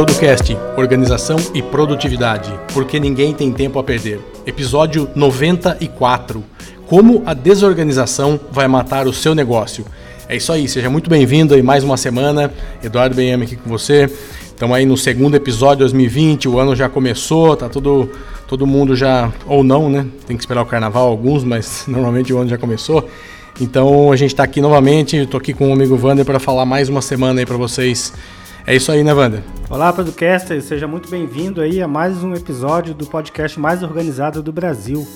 Producast, Organização e Produtividade, porque ninguém tem tempo a perder. Episódio 94. Como a desorganização vai matar o seu negócio. É isso aí, seja muito bem-vindo aí mais uma semana. Eduardo Benhame aqui com você. Estamos aí no segundo episódio de 2020, o ano já começou, tá todo, todo mundo já, ou não, né? Tem que esperar o carnaval alguns, mas normalmente o ano já começou. Então a gente está aqui novamente, estou aqui com o amigo Vander para falar mais uma semana aí para vocês. É isso aí, né, Vander? Olá, podcaster, seja muito bem-vindo aí a mais um episódio do podcast mais organizado do Brasil.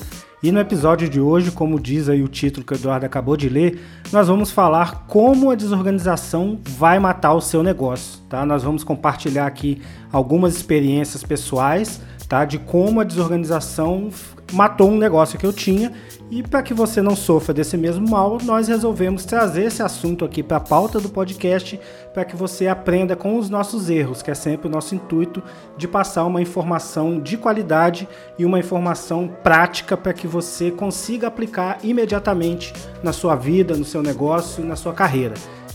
E no episódio de hoje, como diz aí o título que o Eduardo acabou de ler, nós vamos falar como a desorganização vai matar o seu negócio, tá? Nós vamos compartilhar aqui algumas experiências pessoais, tá? De como a desorganização matou um negócio que eu tinha. E para que você não sofra desse mesmo mal, nós resolvemos trazer esse assunto aqui para a pauta do podcast para que você aprenda com os nossos erros, que é sempre o nosso intuito de passar uma informação de qualidade e uma informação prática para que você consiga aplicar imediatamente na sua vida, no seu negócio e na sua carreira.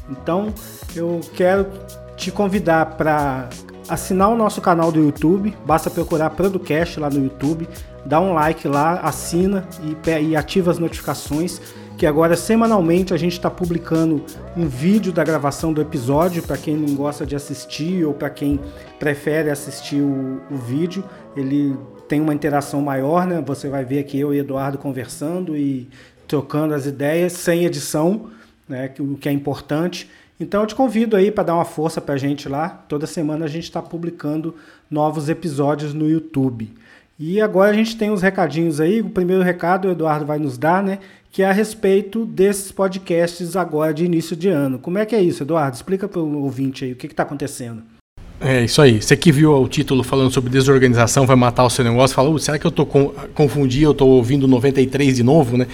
Então, eu quero te convidar para assinar o nosso canal do YouTube, basta procurar Producast lá no YouTube, dá um like lá, assina e, e ativa as notificações, que agora semanalmente a gente está publicando um vídeo da gravação do episódio para quem não gosta de assistir ou para quem prefere assistir o, o vídeo, ele tem uma interação maior, né? Você vai ver aqui eu e Eduardo conversando e trocando as ideias sem edição, né? O que é importante. Então eu te convido aí para dar uma força para a gente lá. Toda semana a gente está publicando novos episódios no YouTube. E agora a gente tem os recadinhos aí. O primeiro recado o Eduardo vai nos dar, né? Que é a respeito desses podcasts agora de início de ano. Como é que é isso, Eduardo? Explica para o ouvinte aí o que está acontecendo. É isso aí. Você que viu o título falando sobre desorganização vai matar o seu negócio, falou, será que eu estou confundindo, eu estou ouvindo 93 de novo, né?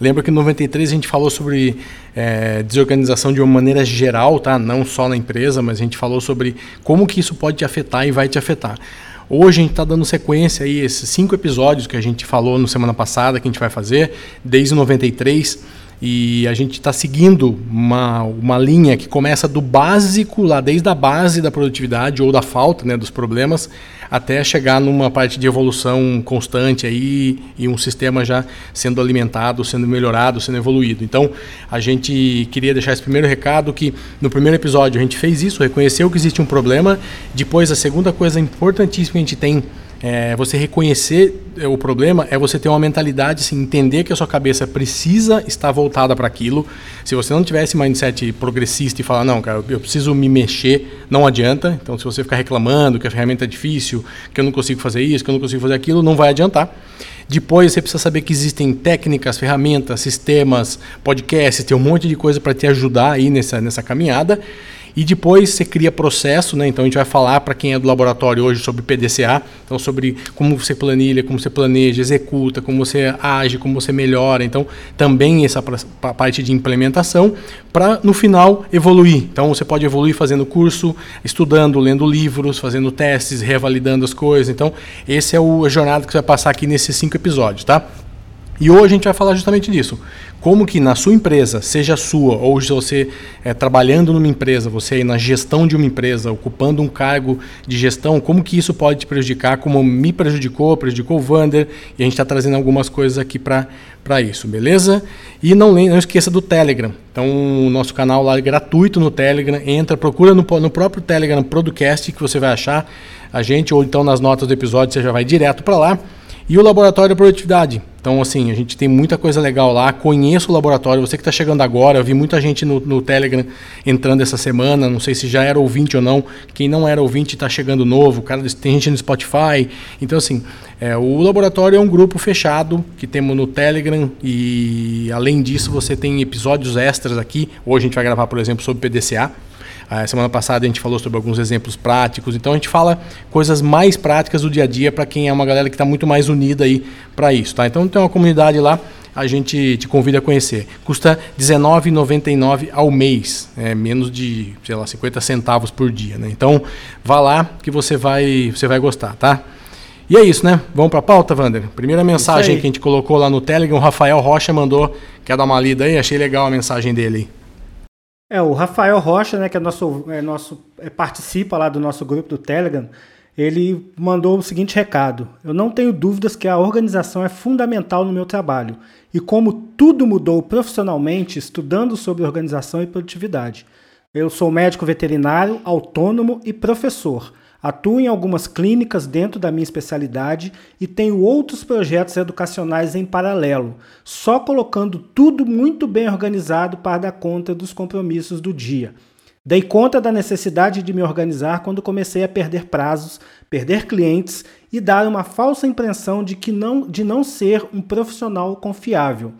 Lembra que em 93 a gente falou sobre é, desorganização de uma maneira geral, tá? Não só na empresa, mas a gente falou sobre como que isso pode te afetar e vai te afetar. Hoje a gente está dando sequência aí, esses cinco episódios que a gente falou no semana passada, que a gente vai fazer, desde 93 e a gente está seguindo uma, uma linha que começa do básico, lá desde a base da produtividade ou da falta né, dos problemas, até chegar numa parte de evolução constante aí e um sistema já sendo alimentado, sendo melhorado, sendo evoluído. Então, a gente queria deixar esse primeiro recado que no primeiro episódio a gente fez isso, reconheceu que existe um problema. Depois, a segunda coisa importantíssima que a gente tem é, você reconhecer é, o problema é você ter uma mentalidade, assim, entender que a sua cabeça precisa estar voltada para aquilo. Se você não tiver esse mindset progressista e falar, não, cara, eu preciso me mexer, não adianta. Então, se você ficar reclamando que a ferramenta é difícil, que eu não consigo fazer isso, que eu não consigo fazer aquilo, não vai adiantar. Depois você precisa saber que existem técnicas, ferramentas, sistemas, podcasts, tem um monte de coisa para te ajudar aí nessa, nessa caminhada. E depois você cria processo, né? Então a gente vai falar para quem é do laboratório hoje sobre PDCA, então sobre como você planilha, como você planeja, executa, como você age, como você melhora. Então também essa parte de implementação para no final evoluir. Então você pode evoluir fazendo curso, estudando, lendo livros, fazendo testes, revalidando as coisas. Então esse é o a jornada que você vai passar aqui nesses cinco episódios, tá? E hoje a gente vai falar justamente disso. Como que na sua empresa, seja sua, ou se você é, trabalhando numa empresa, você aí na gestão de uma empresa, ocupando um cargo de gestão, como que isso pode te prejudicar, como me prejudicou, prejudicou o Vander, e a gente está trazendo algumas coisas aqui para isso, beleza? E não, não esqueça do Telegram. Então, o nosso canal lá é gratuito no Telegram, entra, procura no, no próprio Telegram Producast que você vai achar a gente, ou então nas notas do episódio você já vai direto para lá. E o Laboratório de Produtividade. Então, assim, a gente tem muita coisa legal lá. Conheça o laboratório. Você que está chegando agora, eu vi muita gente no, no, Telegram entrando essa semana. Não sei se já era ouvinte ou não. Quem não era ouvinte está chegando novo. Cara, tem gente no Spotify. Então, assim, é, o laboratório é um grupo fechado que temos no Telegram. E além disso, você tem episódios extras aqui. Hoje a gente vai gravar, por exemplo, sobre PDCA. A semana passada a gente falou sobre alguns exemplos práticos, então a gente fala coisas mais práticas do dia a dia para quem é uma galera que está muito mais unida aí para isso, tá? Então tem uma comunidade lá, a gente te convida a conhecer. Custa R$19,99 ao mês, é menos de, sei lá, 50 centavos por dia, né? Então vá lá que você vai, você vai gostar, tá? E é isso, né? Vamos para a pauta, Wander? Primeira mensagem que a gente colocou lá no Telegram, o Rafael Rocha mandou. Quer dar uma lida aí? Achei legal a mensagem dele. É, o Rafael Rocha, né, que é nosso, é nosso é, participa lá do nosso grupo do Telegram, ele mandou o seguinte recado: Eu não tenho dúvidas que a organização é fundamental no meu trabalho. E como tudo mudou profissionalmente, estudando sobre organização e produtividade. Eu sou médico veterinário, autônomo e professor. Atuo em algumas clínicas dentro da minha especialidade e tenho outros projetos educacionais em paralelo, só colocando tudo muito bem organizado para dar conta dos compromissos do dia. Dei conta da necessidade de me organizar quando comecei a perder prazos, perder clientes e dar uma falsa impressão de que não, de não ser um profissional confiável.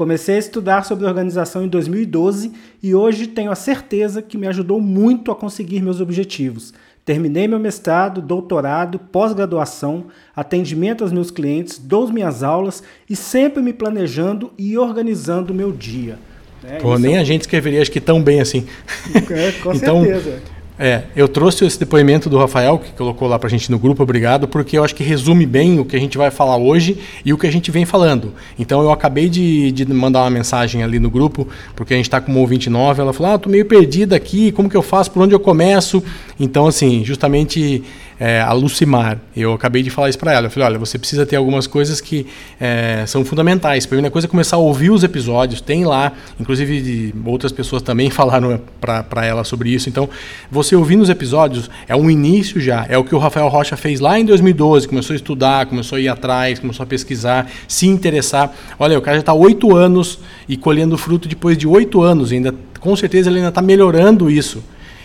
Comecei a estudar sobre organização em 2012 e hoje tenho a certeza que me ajudou muito a conseguir meus objetivos. Terminei meu mestrado, doutorado, pós-graduação, atendimento aos meus clientes, dou minhas aulas e sempre me planejando e organizando o meu dia. É, Pô, nem é... a gente escreveria acho que tão bem assim. É, com então, certeza. É, eu trouxe esse depoimento do Rafael, que colocou lá pra gente no grupo, obrigado, porque eu acho que resume bem o que a gente vai falar hoje e o que a gente vem falando. Então eu acabei de, de mandar uma mensagem ali no grupo, porque a gente está com uma ouvinte nova, ela falou, ah, tô meio perdida aqui, como que eu faço, por onde eu começo? Então, assim, justamente é, a Lucimar. Eu acabei de falar isso para ela. Eu falei, olha, você precisa ter algumas coisas que é, são fundamentais. Primeira coisa é começar a ouvir os episódios. Tem lá, inclusive outras pessoas também falaram para ela sobre isso. Então, você ouvindo os episódios é um início já. É o que o Rafael Rocha fez lá em 2012. Começou a estudar, começou a ir atrás, começou a pesquisar, se interessar. Olha, o cara já está oito anos e colhendo fruto depois de oito anos. Ainda, com certeza ele ainda está melhorando isso.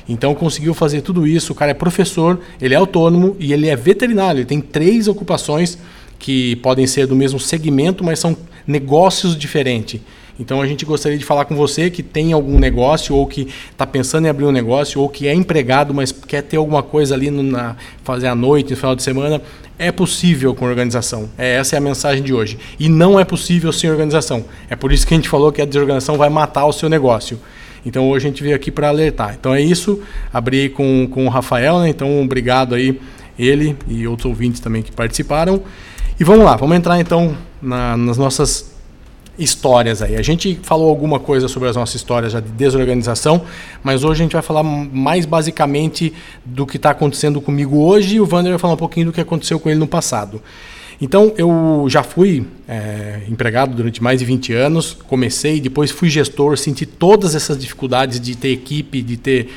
Então conseguiu fazer tudo isso. O cara é professor, ele é autônomo e ele é veterinário. Ele tem três ocupações que podem ser do mesmo segmento, mas são negócios diferentes. Então a gente gostaria de falar com você que tem algum negócio ou que está pensando em abrir um negócio ou que é empregado, mas quer ter alguma coisa ali no, na fazer à noite, no final de semana. É possível com organização. É, essa é a mensagem de hoje. E não é possível sem organização. É por isso que a gente falou que a desorganização vai matar o seu negócio. Então hoje a gente veio aqui para alertar. Então é isso. Abri com, com o Rafael, né? Então obrigado aí, ele e outros ouvintes também que participaram. E vamos lá, vamos entrar então na, nas nossas histórias aí. A gente falou alguma coisa sobre as nossas histórias já de desorganização, mas hoje a gente vai falar mais basicamente do que está acontecendo comigo hoje e o Wander vai falar um pouquinho do que aconteceu com ele no passado. Então, eu já fui é, empregado durante mais de 20 anos, comecei, depois fui gestor, senti todas essas dificuldades de ter equipe, de ter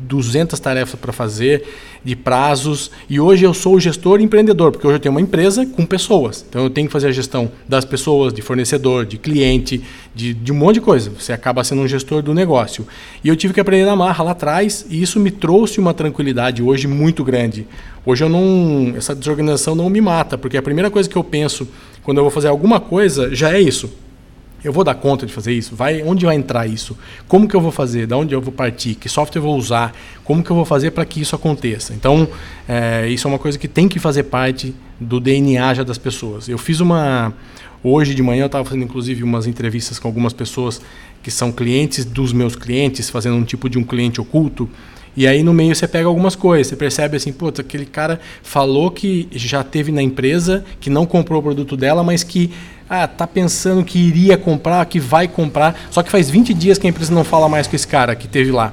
200 tarefas para fazer, de prazos, e hoje eu sou gestor empreendedor, porque hoje eu tenho uma empresa com pessoas, então eu tenho que fazer a gestão das pessoas, de fornecedor, de cliente, de, de um monte de coisa, você acaba sendo um gestor do negócio. E eu tive que aprender na marra lá atrás, e isso me trouxe uma tranquilidade hoje muito grande. Hoje eu não. Essa desorganização não me mata, porque a primeira coisa que eu penso quando eu vou fazer alguma coisa já é isso. Eu vou dar conta de fazer isso? Vai, onde vai entrar isso? Como que eu vou fazer? Da onde eu vou partir? Que software eu vou usar? Como que eu vou fazer para que isso aconteça? Então, é, isso é uma coisa que tem que fazer parte do DNA já das pessoas. Eu fiz uma hoje de manhã eu estava fazendo inclusive umas entrevistas com algumas pessoas que são clientes dos meus clientes, fazendo um tipo de um cliente oculto. E aí no meio você pega algumas coisas, você percebe assim, putz, aquele cara falou que já teve na empresa, que não comprou o produto dela, mas que ah, tá pensando que iria comprar, que vai comprar, só que faz 20 dias que a empresa não fala mais com esse cara que teve lá.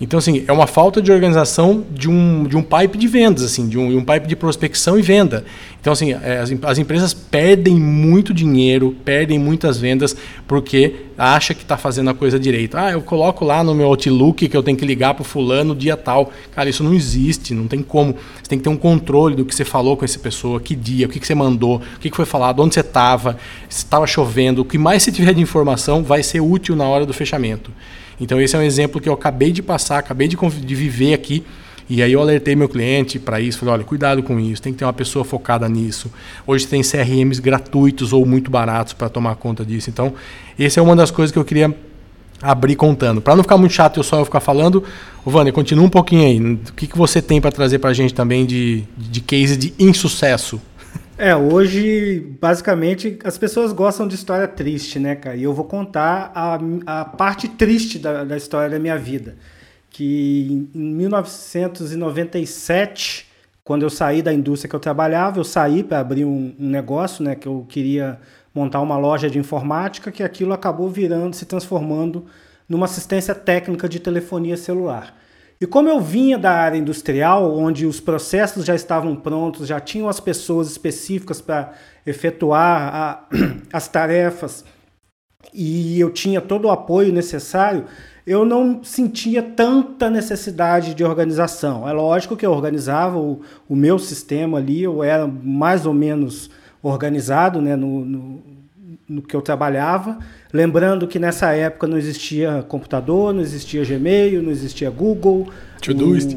Então, assim, é uma falta de organização de um, de um pipe de vendas, assim, de um, um pipe de prospecção e venda. Então, assim, é, as, as empresas perdem muito dinheiro, perdem muitas vendas, porque acha que está fazendo a coisa direito. Ah, eu coloco lá no meu Outlook que eu tenho que ligar para o fulano dia tal. Cara, isso não existe, não tem como. Você tem que ter um controle do que você falou com essa pessoa, que dia, o que, que você mandou, o que, que foi falado, onde você estava, se estava chovendo. O que mais você tiver de informação vai ser útil na hora do fechamento. Então esse é um exemplo que eu acabei de passar, acabei de, de viver aqui. E aí eu alertei meu cliente para isso, falei, olha, cuidado com isso, tem que ter uma pessoa focada nisso. Hoje tem CRMs gratuitos ou muito baratos para tomar conta disso. Então, essa é uma das coisas que eu queria abrir contando. Para não ficar muito chato eu só eu ficar falando, Vânia, continua um pouquinho aí. O que, que você tem para trazer para a gente também de, de case de insucesso? É, hoje, basicamente, as pessoas gostam de história triste, né, cara? E eu vou contar a, a parte triste da, da história da minha vida. Que em 1997, quando eu saí da indústria que eu trabalhava, eu saí para abrir um, um negócio, né, que eu queria montar uma loja de informática, que aquilo acabou virando, se transformando numa assistência técnica de telefonia celular. E como eu vinha da área industrial, onde os processos já estavam prontos, já tinham as pessoas específicas para efetuar a, as tarefas e eu tinha todo o apoio necessário, eu não sentia tanta necessidade de organização. É lógico que eu organizava o, o meu sistema ali, eu era mais ou menos organizado né, no, no, no que eu trabalhava. Lembrando que nessa época não existia computador, não existia Gmail, não existia Google. Todoist.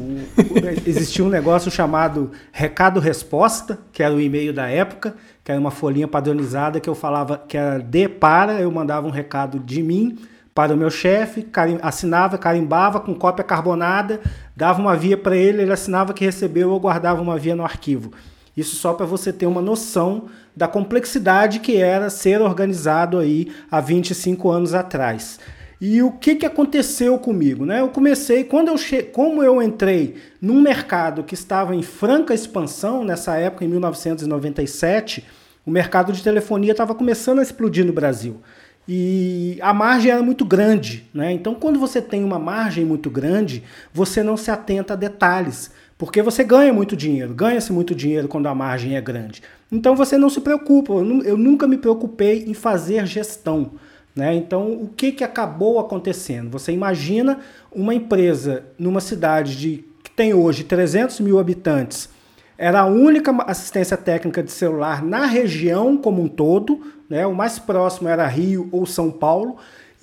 existia um negócio chamado recado-resposta, que era o e-mail da época, que era uma folhinha padronizada que eu falava que era de para, eu mandava um recado de mim para o meu chefe, carim, assinava, carimbava com cópia carbonada, dava uma via para ele, ele assinava que recebeu, eu guardava uma via no arquivo. Isso só para você ter uma noção da complexidade que era ser organizado aí há 25 anos atrás. E o que, que aconteceu comigo? Né? Eu comecei, quando eu che... como eu entrei num mercado que estava em franca expansão, nessa época, em 1997, o mercado de telefonia estava começando a explodir no Brasil. E a margem era muito grande. Né? Então, quando você tem uma margem muito grande, você não se atenta a detalhes. Porque você ganha muito dinheiro, ganha-se muito dinheiro quando a margem é grande. Então você não se preocupa. Eu nunca me preocupei em fazer gestão. Né? Então, o que, que acabou acontecendo? Você imagina uma empresa numa cidade de, que tem hoje 300 mil habitantes, era a única assistência técnica de celular na região como um todo, né? o mais próximo era Rio ou São Paulo,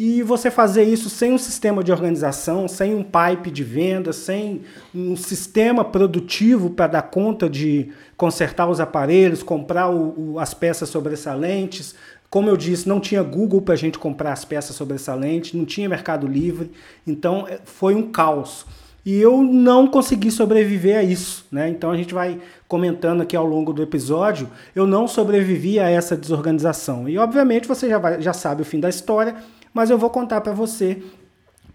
e você fazer isso sem um sistema de organização, sem um pipe de venda, sem um sistema produtivo para dar conta de consertar os aparelhos, comprar o, o, as peças sobressalentes. Como eu disse, não tinha Google para a gente comprar as peças sobressalentes, não tinha Mercado Livre, então é, foi um caos. E eu não consegui sobreviver a isso, né? Então a gente vai comentando aqui ao longo do episódio. Eu não sobrevivi a essa desorganização. E obviamente você já, vai, já sabe o fim da história mas eu vou contar para você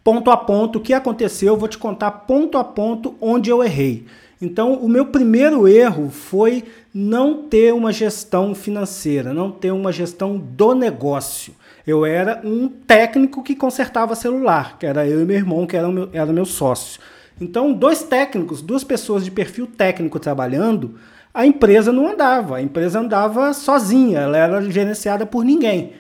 ponto a ponto o que aconteceu, eu vou te contar ponto a ponto onde eu errei. Então, o meu primeiro erro foi não ter uma gestão financeira, não ter uma gestão do negócio. Eu era um técnico que consertava celular, que era eu e meu irmão, que era meu, era meu sócio. Então, dois técnicos, duas pessoas de perfil técnico trabalhando, a empresa não andava. A empresa andava sozinha, ela era gerenciada por ninguém.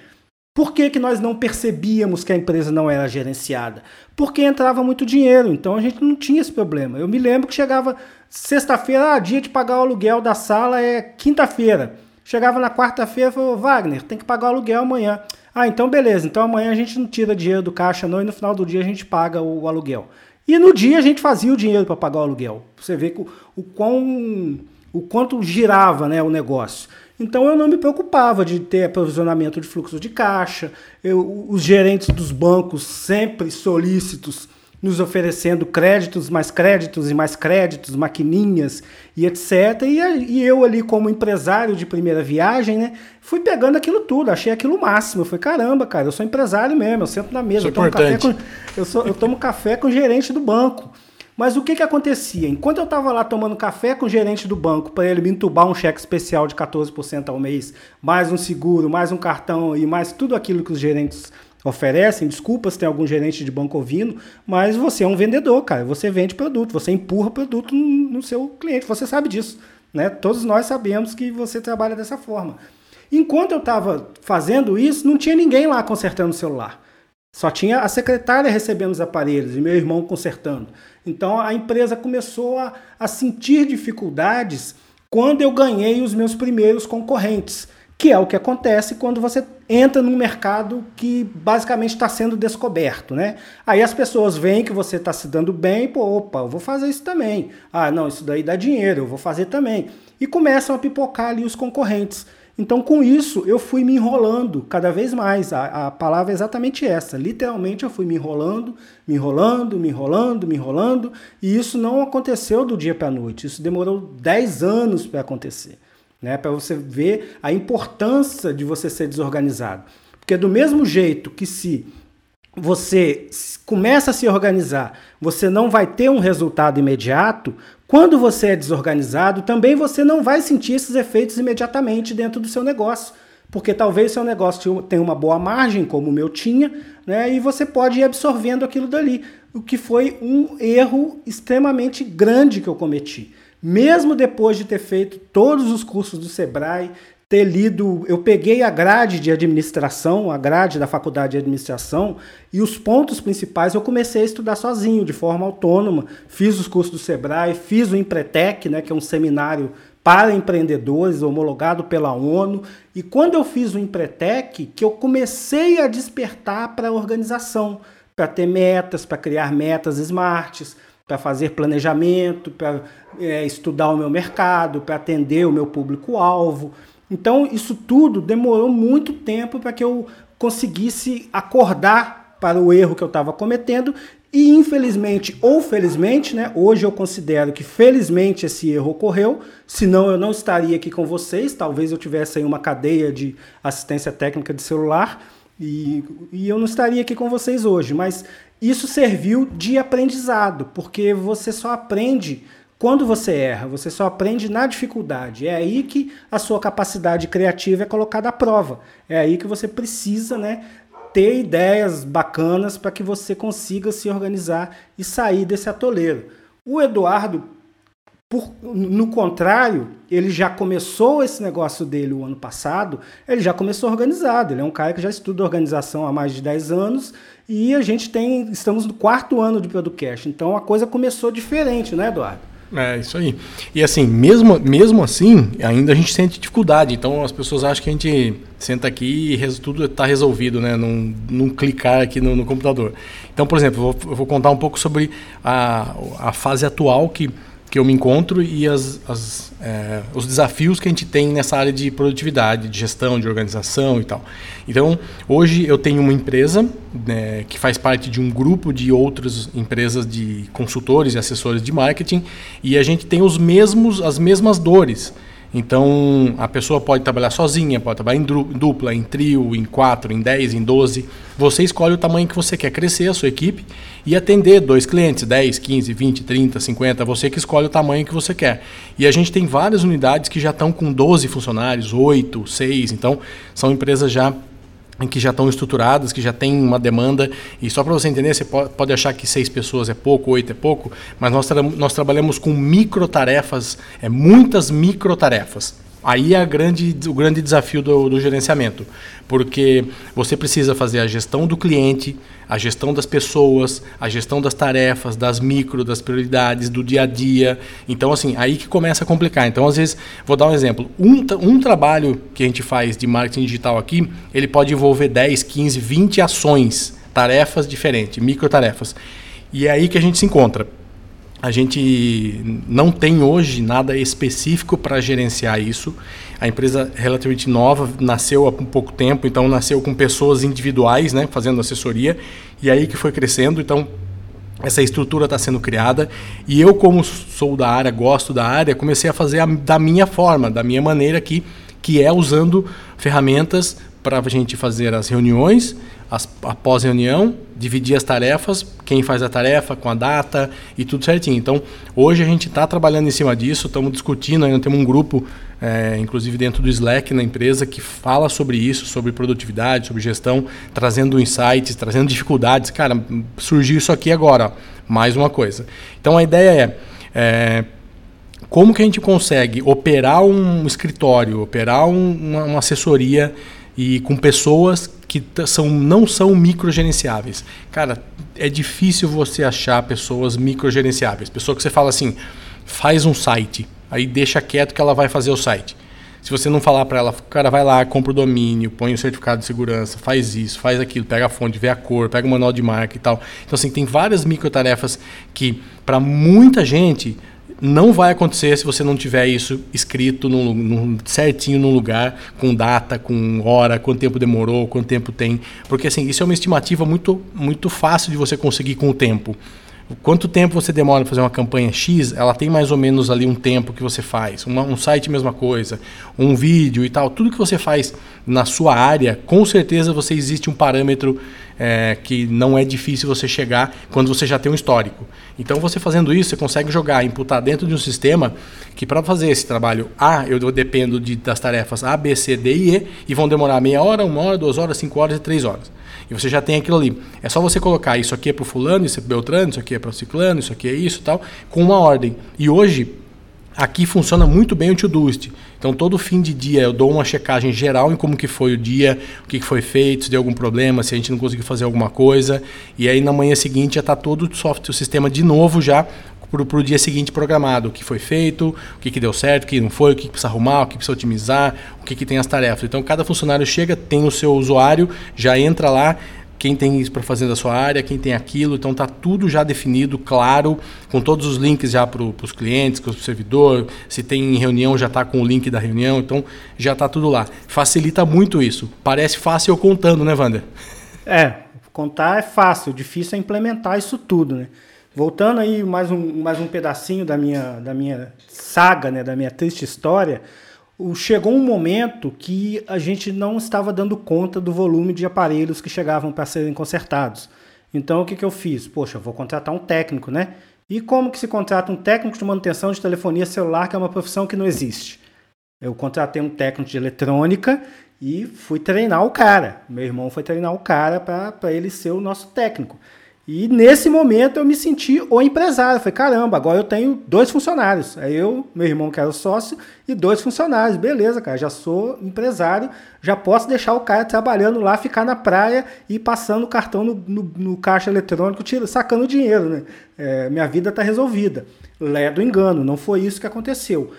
Por que, que nós não percebíamos que a empresa não era gerenciada? Porque entrava muito dinheiro, então a gente não tinha esse problema. Eu me lembro que chegava sexta-feira, ah, dia de pagar o aluguel da sala é quinta-feira. Chegava na quarta-feira e falou, Wagner, tem que pagar o aluguel amanhã. Ah, então beleza, então amanhã a gente não tira dinheiro do caixa não e no final do dia a gente paga o, o aluguel. E no dia a gente fazia o dinheiro para pagar o aluguel. Você vê o, o, quão, o quanto girava né, o negócio. Então eu não me preocupava de ter aprovisionamento de fluxo de caixa, eu, os gerentes dos bancos sempre solícitos, nos oferecendo créditos, mais créditos e mais créditos, maquininhas e etc. E, e, eu ali como empresário de primeira viagem, né, fui pegando aquilo tudo, achei aquilo máximo. Eu falei, caramba, cara, eu sou empresário mesmo, eu sento na mesa, eu tomo, café com, eu, sou, eu tomo café com o gerente do banco. Mas o que, que acontecia? Enquanto eu estava lá tomando café com o gerente do banco para ele me entubar um cheque especial de 14% ao mês, mais um seguro, mais um cartão e mais tudo aquilo que os gerentes oferecem, desculpa se tem algum gerente de banco ouvindo, mas você é um vendedor, cara. Você vende produto, você empurra produto no, seu cliente, você sabe disso. Né? Todos nós sabemos que você trabalha dessa forma. Enquanto eu estava fazendo isso, não tinha ninguém lá consertando o celular. Só tinha a secretária recebendo os aparelhos e meu irmão consertando. Então a empresa começou a, a sentir dificuldades quando eu ganhei os meus primeiros concorrentes, que é o que acontece quando você entra num mercado que basicamente está sendo descoberto, né? Aí as pessoas veem que você está se dando bem, pô, opa, eu vou fazer isso também. Ah, não, isso daí dá dinheiro, eu vou fazer também. E começam a pipocar ali os concorrentes. Então, com isso, eu fui me enrolando cada vez mais. A, a, palavra é exatamente essa. Literalmente, eu fui me enrolando, me enrolando, me enrolando, me enrolando. E isso não aconteceu do dia para a noite. Isso demorou 10 anos para acontecer. Né? Para você ver a importância de você ser desorganizado. Porque, do mesmo jeito que se você começa a se organizar, você não vai ter um resultado imediato, quando você é desorganizado, também você não vai sentir esses efeitos imediatamente dentro do seu negócio. porque talvez seu negócio tenha uma boa margem, como o meu tinha, né? E você pode ir absorvendo aquilo dali, o que foi um erro extremamente grande que eu cometi. Mesmo depois de ter feito todos os cursos do Sebrae, ter lido, eu peguei a grade de administração, a grade da faculdade de administração, e os pontos principais eu comecei a estudar sozinho, de forma autônoma. Fiz os cursos do Sebrae, fiz o Empretec, né, que é um seminário para empreendedores, homologado pela ONU. E quando eu fiz o Empretec, que eu comecei a despertar para a organização, para ter metas, para criar metas smarts, para fazer planejamento, para é, estudar o meu mercado, para atender o meu público-alvo. Então, isso tudo demorou muito tempo para que eu conseguisse acordar para o erro que eu estava cometendo. E infelizmente ou felizmente, né, hoje eu considero que felizmente esse erro ocorreu, senão eu não estaria aqui com vocês, talvez eu tivesse aí uma cadeia de assistência técnica de celular e, e eu não estaria aqui com vocês hoje, mas isso serviu de aprendizado, porque você só aprende quando você erra, você só aprende na dificuldade. É aí que a sua capacidade criativa é colocada à prova. É aí que você precisa, né, ter ideias bacanas para que você consiga se organizar e sair desse atoleiro. O Eduardo, por, no contrário, ele já começou esse negócio dele o ano passado, ele já começou organizado. Ele é um cara que já estuda organização há mais de 10 anos e a gente tem, estamos no quarto ano de Producast. Então a coisa começou diferente, né, Eduardo? É, isso aí. E assim, mesmo, mesmo assim, ainda a gente sente dificuldade. Então as pessoas acham que a gente senta aqui e tudo está resolvido, né? Num, num clicar aqui no, no, computador. Então, por exemplo, eu vou, eu vou contar um pouco sobre a, a fase atual que que eu me encontro e as, as, é, os desafios que a gente tem nessa área de produtividade, de gestão, de organização e tal. Então, hoje eu tenho uma empresa né, que faz parte de um grupo de outras empresas de consultores e assessores de marketing e a gente tem os mesmos, as mesmas dores. Então, a pessoa pode trabalhar sozinha, pode trabalhar em dupla, em trio, em quatro, em dez, em doze. Você escolhe o tamanho que você quer crescer, a sua equipe, e atender dois clientes, 10, 15, 20, 30, 50. Você que escolhe o tamanho que você quer. E a gente tem várias unidades que já estão com 12 funcionários, 8, 6. Então, são empresas já que já estão estruturadas, que já tem uma demanda. E só para você entender, você pode achar que seis pessoas é pouco, oito é pouco, mas nós, tra nós trabalhamos com micro tarefas, é, muitas micro tarefas. Aí é grande, o grande desafio do, do, gerenciamento, porque você precisa fazer a gestão do cliente, a gestão das pessoas, a gestão das tarefas, das micro, das prioridades, do dia a dia. Então, assim, aí que começa a complicar. Então, às vezes, vou dar um exemplo. Um, um trabalho que a gente faz de marketing digital aqui, ele pode envolver 10, 15, 20 ações, tarefas diferentes, micro tarefas. E é aí que a gente se encontra a gente não tem hoje nada específico para gerenciar isso. A empresa é relativamente nova, nasceu há pouco tempo, então nasceu com pessoas individuais, né, fazendo assessoria, e aí que foi crescendo. Então essa estrutura está sendo criada e eu, como sou da área, gosto da área, comecei a fazer a, da minha forma, da minha maneira aqui, que é usando ferramentas para a gente fazer as reuniões, as, após reunião, dividir as tarefas, quem faz a tarefa com a data e tudo certinho. Então, hoje a gente está trabalhando em cima disso, estamos discutindo, ainda temos um grupo, é, inclusive dentro do Slack na empresa, que fala sobre isso, sobre produtividade, sobre gestão, trazendo insights, trazendo dificuldades. Cara, surgiu isso aqui agora, ó, mais uma coisa. Então, a ideia é, é como que a gente consegue operar um escritório, operar um, uma, uma assessoria e com pessoas que são, não são microgerenciáveis. Cara, é difícil você achar pessoas microgerenciáveis. Pessoa que você fala assim, faz um site, aí deixa quieto que ela vai fazer o site. Se você não falar para ela, cara, vai lá, compra o domínio, põe o certificado de segurança, faz isso, faz aquilo, pega a fonte, vê a cor, pega o manual de marca e tal. Então, assim, tem várias microtarefas que, para muita gente, não vai acontecer se você não tiver isso escrito no, no, certinho num lugar, com data, com hora, quanto tempo demorou, quanto tempo tem. Porque assim, isso é uma estimativa muito, muito fácil de você conseguir com o tempo. quanto tempo você demora para fazer uma campanha X, ela tem mais ou menos ali um tempo que você faz. Uma, um site, mesma coisa. Um vídeo e tal. Tudo que você faz na sua área, com certeza você existe um parâmetro é, que não é difícil você chegar quando você já tem um histórico. Então, você fazendo isso, você consegue jogar, imputar dentro de um sistema que para fazer esse trabalho A, eu dependo de, das tarefas A, B, C, D e E, e vão demorar meia hora, uma hora, duas horas, cinco horas e três horas. E você já tem aquilo ali. É só você colocar isso aqui é para o fulano, isso é para o Beltrano, isso aqui é para o ciclano, isso aqui é isso tal, com uma ordem. E hoje, aqui funciona muito bem o Todoist. Então todo fim de dia eu dou uma checagem geral em como que foi o dia, o que, foi feito, se deu algum problema, se a gente não conseguiu fazer alguma coisa. E aí na manhã seguinte já está todo o software, o sistema de novo já para o dia seguinte programado, o que foi feito, o que, que deu certo, o que não foi, o que, que precisa arrumar, o que precisa otimizar, o que, que tem as tarefas. Então cada funcionário chega, tem o seu usuário, já entra lá, quem tem isso para fazer da sua área, quem tem aquilo, então está tudo já definido, claro, com todos os links já para os clientes, para o servidor, se tem reunião já está com o link da reunião, então já está tudo lá. Facilita muito isso. Parece fácil eu contando, né, Wander? É, contar é fácil, difícil é implementar isso tudo, né? Voltando aí mais um, mais um pedacinho da minha, da minha saga, né, da minha triste história, chegou um momento que a gente não estava dando conta do volume de aparelhos que chegavam para serem consertados. Então o que, que eu fiz? Poxa, vou contratar um técnico, né? E como que se contrata um técnico de manutenção de telefonia celular, que é uma profissão que não existe? Eu contratei um técnico de eletrônica e fui treinar o cara. Meu irmão foi treinar o cara para ele ser o nosso técnico. E nesse momento eu me senti o empresário. falei, caramba, agora eu tenho dois funcionários. Aí eu, meu irmão que era sócio, e dois funcionários. Beleza, cara, já sou empresário, já posso deixar o cara trabalhando lá, ficar na praia e passando o cartão no, no, no caixa eletrônico, tira, sacando dinheiro, né? É, minha vida está resolvida. Lé do engano, não foi isso que aconteceu.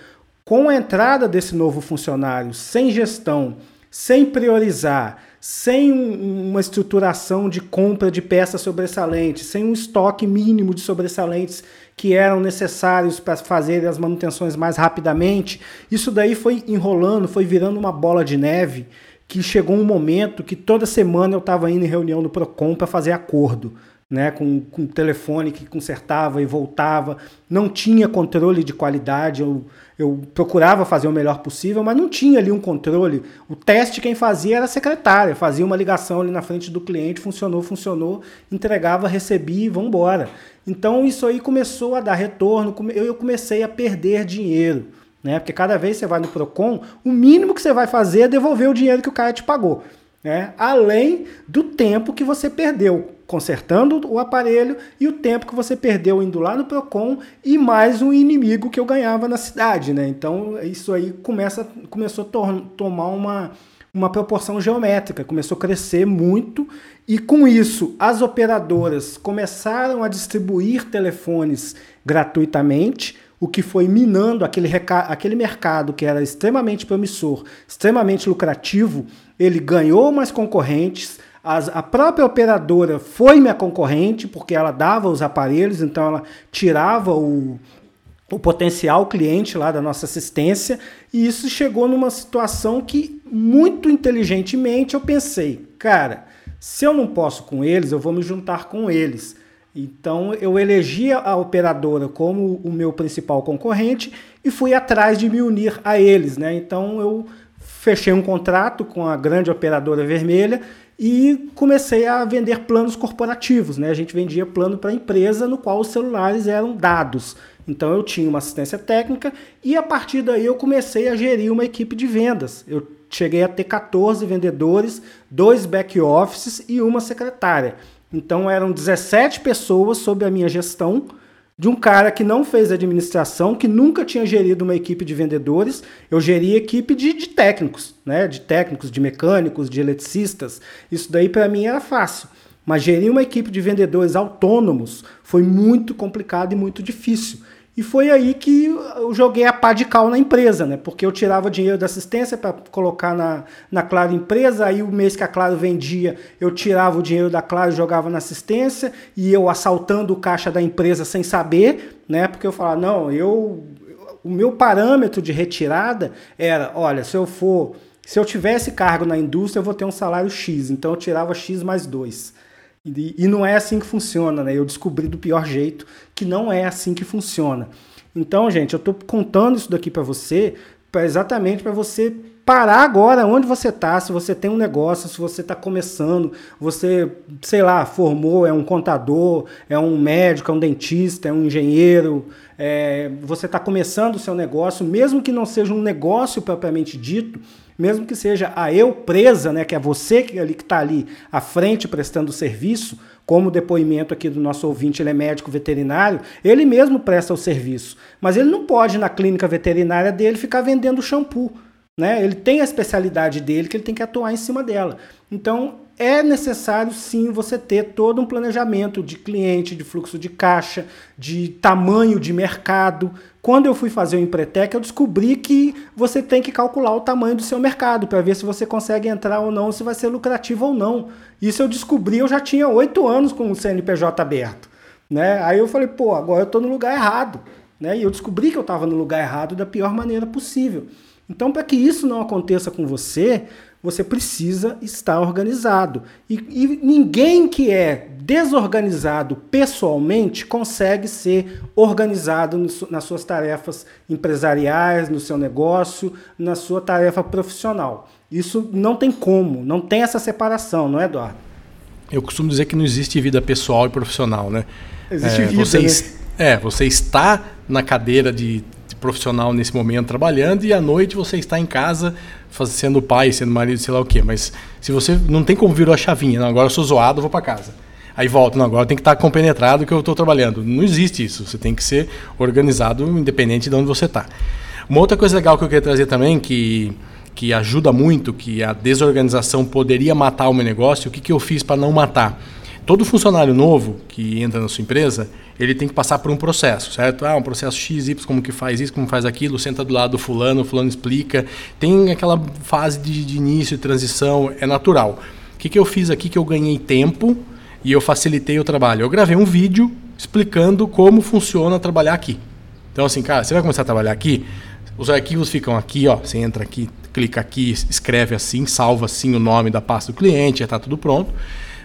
Com a entrada desse novo funcionário, sem gestão, sem priorizar, sem um, uma estruturação de compra de peças sobressalentes, sem um estoque mínimo de sobressalentes que eram necessários para fazer as manutenções mais rapidamente, isso daí foi enrolando, foi virando uma bola de neve que chegou um momento que toda semana eu estava indo em reunião no Procon para fazer acordo né, com, com telefone que consertava e voltava, não tinha controle de qualidade, eu, eu procurava fazer o melhor possível, mas não tinha ali um controle. O teste quem fazia era a secretária, fazia uma ligação ali na frente do cliente, funcionou, funcionou, entregava, recebia e embora. Então isso aí começou a dar retorno, eu comecei a perder dinheiro. Né? Porque cada vez que você vai no Procon, o mínimo que você vai fazer é devolver o dinheiro que o cara te pagou. Né? Além do tempo que você perdeu consertando o aparelho e o tempo que você perdeu indo lá no Procon e mais um inimigo que eu ganhava na cidade, né? Então isso aí começa, começou a to tomar uma, uma proporção geométrica, começou a crescer muito e com isso as operadoras começaram a distribuir telefones gratuitamente, o que foi minando aquele, aquele mercado que era extremamente promissor, extremamente lucrativo, ele ganhou mais concorrentes, as, a própria operadora foi minha concorrente, porque ela dava os aparelhos, então ela tirava o, o potencial cliente lá da nossa assistência, e isso chegou numa situação que, muito inteligentemente, eu pensei, cara, se eu não posso com eles, eu vou me juntar com eles. Então eu elegi a operadora como o meu principal concorrente e fui atrás de me unir a eles, né? Então eu fechei um contrato com a grande operadora vermelha e comecei a vender planos corporativos. Né? A gente vendia plano para empresa no qual os celulares eram dados. Então eu tinha uma assistência técnica e a partir daí eu comecei a gerir uma equipe de vendas. Eu cheguei a ter 14 vendedores, dois back offices e uma secretária. Então eram 17 pessoas sob a minha gestão de um cara que não fez administração, que nunca tinha gerido uma equipe de vendedores. Eu geri equipe de, de técnicos, né? De técnicos, de mecânicos, de eletricistas. Isso daí para mim era fácil. Mas gerir uma equipe de vendedores autônomos foi muito complicado e muito difícil. E foi aí que eu joguei a pá de cal na empresa, né? Porque eu tirava dinheiro da assistência para colocar na, na Claro Empresa, aí o mês que a Claro vendia, eu tirava o dinheiro da Claro e jogava na assistência, e eu assaltando o caixa da empresa sem saber, né? Porque eu falava, não, eu. O meu parâmetro de retirada era, olha, se eu for. Se eu tivesse cargo na indústria, eu vou ter um salário X. Então eu tirava X mais 2. E, e não é assim que funciona, né? Eu descobri do pior jeito que não é assim que funciona. Então, gente, eu estou contando isso daqui para você, pra, exatamente para você parar agora onde você está, se você tem um negócio, se você está começando, você, sei lá, formou, é um contador, é um médico, é um dentista, é um engenheiro, é, você está começando o seu negócio, mesmo que não seja um negócio propriamente dito, mesmo que seja a eu presa, né, que é você que ali que está ali à frente prestando serviço, como depoimento aqui do nosso ouvinte, ele é médico veterinário, ele mesmo presta o serviço, mas ele não pode na clínica veterinária dele ficar vendendo shampoo né? Ele tem a especialidade dele que ele tem que atuar em cima dela. Então, é necessário sim você ter todo um planejamento de cliente, de fluxo de caixa, de tamanho de mercado. Quando eu fui fazer o Empretec, eu descobri que você tem que calcular o tamanho do seu mercado para ver se você consegue entrar ou não, se vai ser lucrativo ou não. Isso eu descobri, eu já tinha oito anos com o CNPJ aberto. Né? Aí eu falei, pô, agora eu estou no lugar errado. Né? E eu descobri que eu estava no lugar errado da pior maneira possível. Então, para que isso não aconteça com você, você precisa estar organizado. E, e, ninguém que é desorganizado pessoalmente consegue ser organizado no, nas suas tarefas empresariais, no seu negócio, na sua tarefa profissional. Isso não tem como, não tem essa separação, não é, Eduardo? Eu costumo dizer que não existe vida pessoal e profissional, né? Existe é, vida, você, né? É, você está na cadeira de profissional nesse momento trabalhando e à noite você está em casa sendo pai, sendo marido, sei lá o quê. Mas se você não tem como virar a chavinha, não, agora eu sou zoado, vou para casa. Aí volta, não, agora tem que estar compenetrado que eu estou trabalhando. Não existe isso. Você tem que ser organizado independente de onde você está. Uma outra coisa legal que eu queria trazer também, que, que ajuda muito, que a desorganização poderia matar o meu negócio, o que, que eu fiz para não matar? Todo funcionário novo que entra na sua empresa, ele tem que passar por um processo, certo? Ah, um processo X, Y, como que faz isso, como faz aquilo, senta do lado do fulano, o fulano explica. Tem aquela fase de, de início e transição, é natural. O que, que eu fiz aqui que eu ganhei tempo e eu facilitei o trabalho? Eu gravei um vídeo explicando como funciona trabalhar aqui. Então, assim, cara, você vai começar a trabalhar aqui, os arquivos ficam aqui, ó. Você entra aqui, clica aqui, escreve assim, salva assim o nome da pasta do cliente, já está tudo pronto.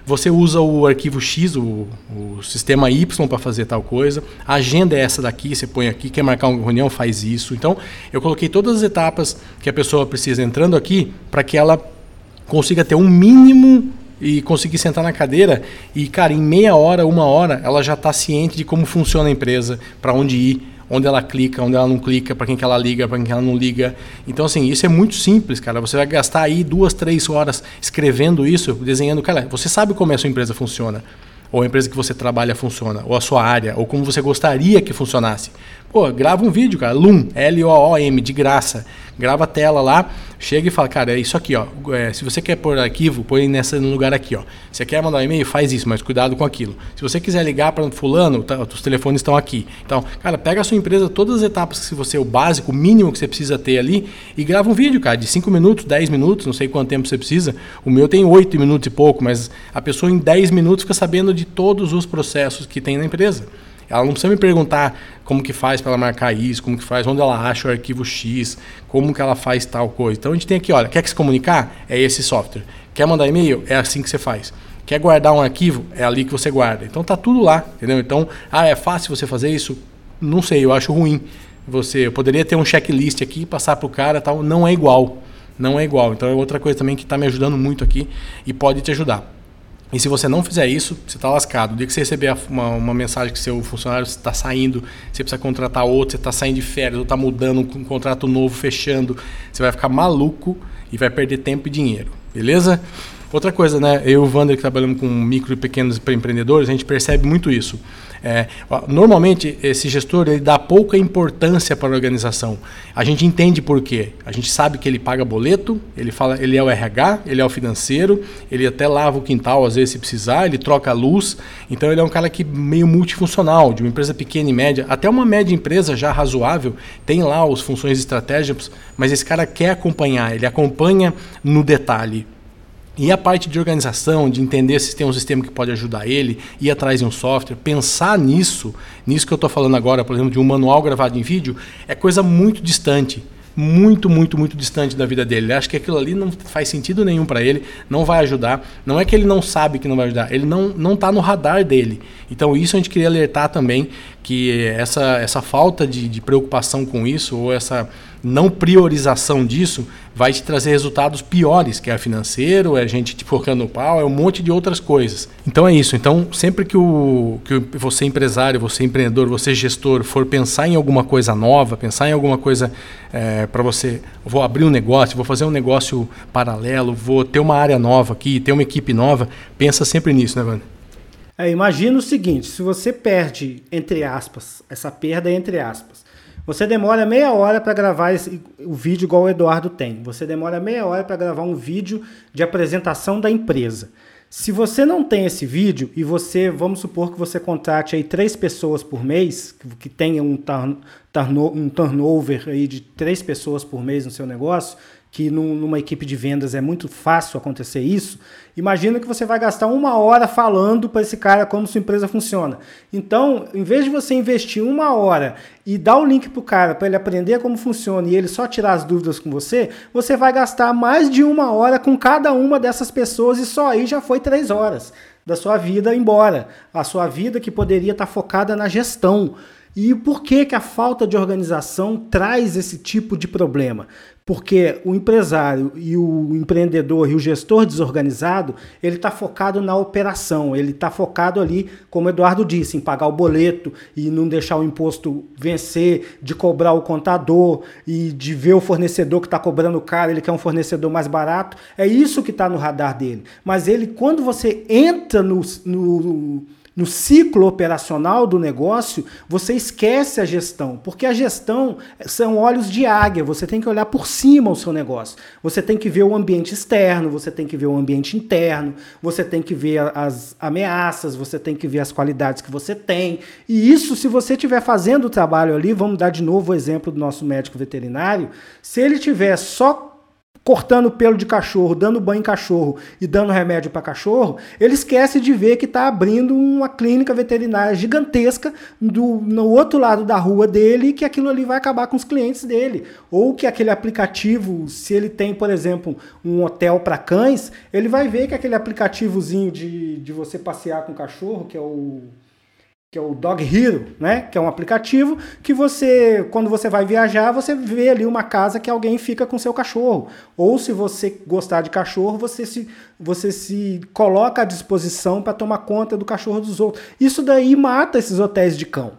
Você usa o arquivo X, o, o sistema Y para fazer tal coisa. A agenda é essa daqui, você põe aqui, quer marcar uma reunião, faz isso. Então, eu coloquei todas as etapas que a pessoa precisa entrando aqui para que ela consiga ter um mínimo e conseguir sentar na cadeira e, cara, em meia hora, uma hora, ela já está ciente de como funciona a empresa, para onde ir, onde ela clica, onde ela não clica, para quem que ela liga, para quem que ela não liga. Então, assim, isso é muito simples, cara. Você vai gastar aí duas, três horas escrevendo isso, desenhando. Cara, você sabe como a sua empresa funciona, ou a empresa que você trabalha funciona, ou a sua área, ou como você gostaria que funcionasse. Pô, grava um vídeo, cara. Loom, L-O-O-M, de graça. Grava a tela lá, chega e fala, cara, é isso aqui, ó. É, se você quer pôr arquivo, põe nessa no lugar aqui, ó. Você quer mandar um e-mail, faz isso, mas cuidado com aquilo. Se você quiser ligar para fulano, tá, os telefones estão aqui. Então, cara, pega a sua empresa, todas as etapas que você, o básico, o mínimo que você precisa ter ali, e grava um vídeo, cara, de 5 minutos, 10 minutos, não sei quanto tempo você precisa. O meu tem 8 minutos e pouco, mas a pessoa em 10 minutos fica sabendo de todos os processos que tem na empresa. Ela não precisa me perguntar como que faz para ela marcar isso, como que faz, onde ela acha o arquivo X, como que ela faz tal coisa. Então a gente tem aqui, olha, quer se comunicar? É esse software. Quer mandar e-mail? É assim que você faz. Quer guardar um arquivo? É ali que você guarda. Então tá tudo lá, entendeu? Então, ah, é fácil você fazer isso? Não sei, eu acho ruim. Você eu poderia ter um checklist aqui, passar para o cara, tal, não é igual. Não é igual. Então é outra coisa também que está me ajudando muito aqui e pode te ajudar. E se você não fizer isso, você está lascado. O dia que você receber uma, uma mensagem que seu funcionário está saindo, você precisa contratar outro, você está saindo de férias, ou está mudando um contrato novo, fechando, você vai ficar maluco e vai perder tempo e dinheiro. Beleza? Outra coisa, né? Eu e o Wander, que trabalhamos com micro e pequenos empreendedores, a gente percebe muito isso. É, normalmente, esse gestor ele dá pouca importância para a organização. A gente entende por quê. A gente sabe que ele paga boleto, ele fala, ele é o RH, ele é o financeiro, ele até lava o quintal às vezes se precisar, ele troca a luz. Então ele é um cara que meio multifuncional, de uma empresa pequena e média, até uma média empresa já razoável, tem lá as funções estratégicas, mas esse cara quer acompanhar, ele acompanha no detalhe. E a parte de organização, de entender se tem um sistema que pode ajudar ele, ir atrás de um software, pensar nisso, nisso que eu estou falando agora, por exemplo, de um manual gravado em vídeo, é coisa muito distante. muito, muito, muito distante da vida dele. Ele acha que aquilo ali não faz sentido nenhum para ele, não vai ajudar. Não é que ele não sabe que não vai ajudar, ele não não está no radar dele. Então isso a gente queria alertar também que essa, essa falta de, de preocupação com isso ou essa não priorização disso vai te trazer resultados piores, que é financeiro, é gente te focando no pau, é um monte de outras coisas. Então é isso. Então, sempre que, o, que você empresário, você empreendedor, você gestor for pensar em alguma coisa nova, pensar em alguma coisa é, para você, vou abrir um negócio, vou fazer um negócio paralelo, vou ter uma área nova aqui, ter uma equipe nova, pensa sempre nisso, né, Wander? É, imagina o seguinte, se você perde, entre aspas, essa perda é entre aspas, você demora meia hora para gravar esse, o vídeo igual o Eduardo tem. Você demora meia hora para gravar um vídeo de apresentação da empresa. Se você não tem esse vídeo e você, vamos supor que você contrate aí três pessoas por mês, que, tenha um, turn, um turnover aí de três pessoas por mês no seu negócio, que numa equipe de vendas é muito fácil acontecer isso, imagina que você vai gastar uma hora falando para esse cara como sua empresa funciona. Então, em vez de você investir uma hora e dar o link para o cara para ele aprender como funciona e ele só tirar as dúvidas com você, você vai gastar mais de uma hora com cada uma dessas pessoas e só aí já foi três horas da sua vida embora. A sua vida que poderia estar focada na gestão. E por que, que a falta de organização traz esse tipo de problema? Porque o empresário e o empreendedor e o gestor desorganizado, ele está focado na operação, ele está focado ali, como o Eduardo disse, em pagar o boleto e não deixar o imposto vencer, de cobrar o contador e de ver o fornecedor que está cobrando caro, ele quer um fornecedor mais barato. É isso que está no radar dele. Mas ele, quando você entra no, no no ciclo operacional do negócio, você esquece a gestão, porque a gestão são olhos de águia, você tem que olhar por cima o seu negócio. Você tem que ver o ambiente externo, você tem que ver o ambiente interno, você tem que ver as ameaças, você tem que ver as qualidades que você tem. E isso, se você estiver fazendo o trabalho ali, vamos dar de novo o exemplo do nosso médico veterinário, se ele tiver só cortando pelo de cachorro, dando banho em cachorro e dando remédio para cachorro, ele esquece de ver que está abrindo uma clínica veterinária gigantesca do, no outro lado da rua dele e que aquilo ali vai acabar com os clientes dele. Ou que aquele aplicativo, se ele tem, por exemplo, um hotel para cães, ele vai ver que aquele aplicativozinho de, de você passear com o cachorro, que é o que é o Dog Hero, né? Que é um aplicativo que você, quando você vai viajar, você vê ali uma casa que alguém fica com seu cachorro. Ou se você gostar de cachorro, você se, você se coloca à disposição para tomar conta do cachorro dos outros. Isso daí mata esses hotéis de cão.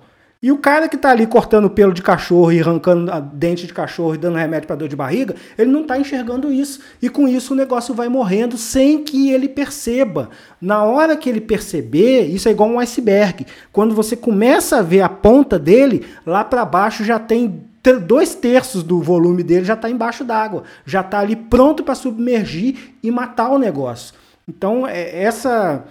E o cara que está ali cortando pelo de cachorro e arrancando dente de cachorro e dando remédio para dor de barriga, ele não está enxergando isso. E com isso o negócio vai morrendo sem que ele perceba. Na hora que ele perceber, isso é igual um iceberg. Quando você começa a ver a ponta dele, lá para baixo já tem dois terços do volume dele já está embaixo d'água, já está ali pronto para submergir e matar o negócio. Então, é, essa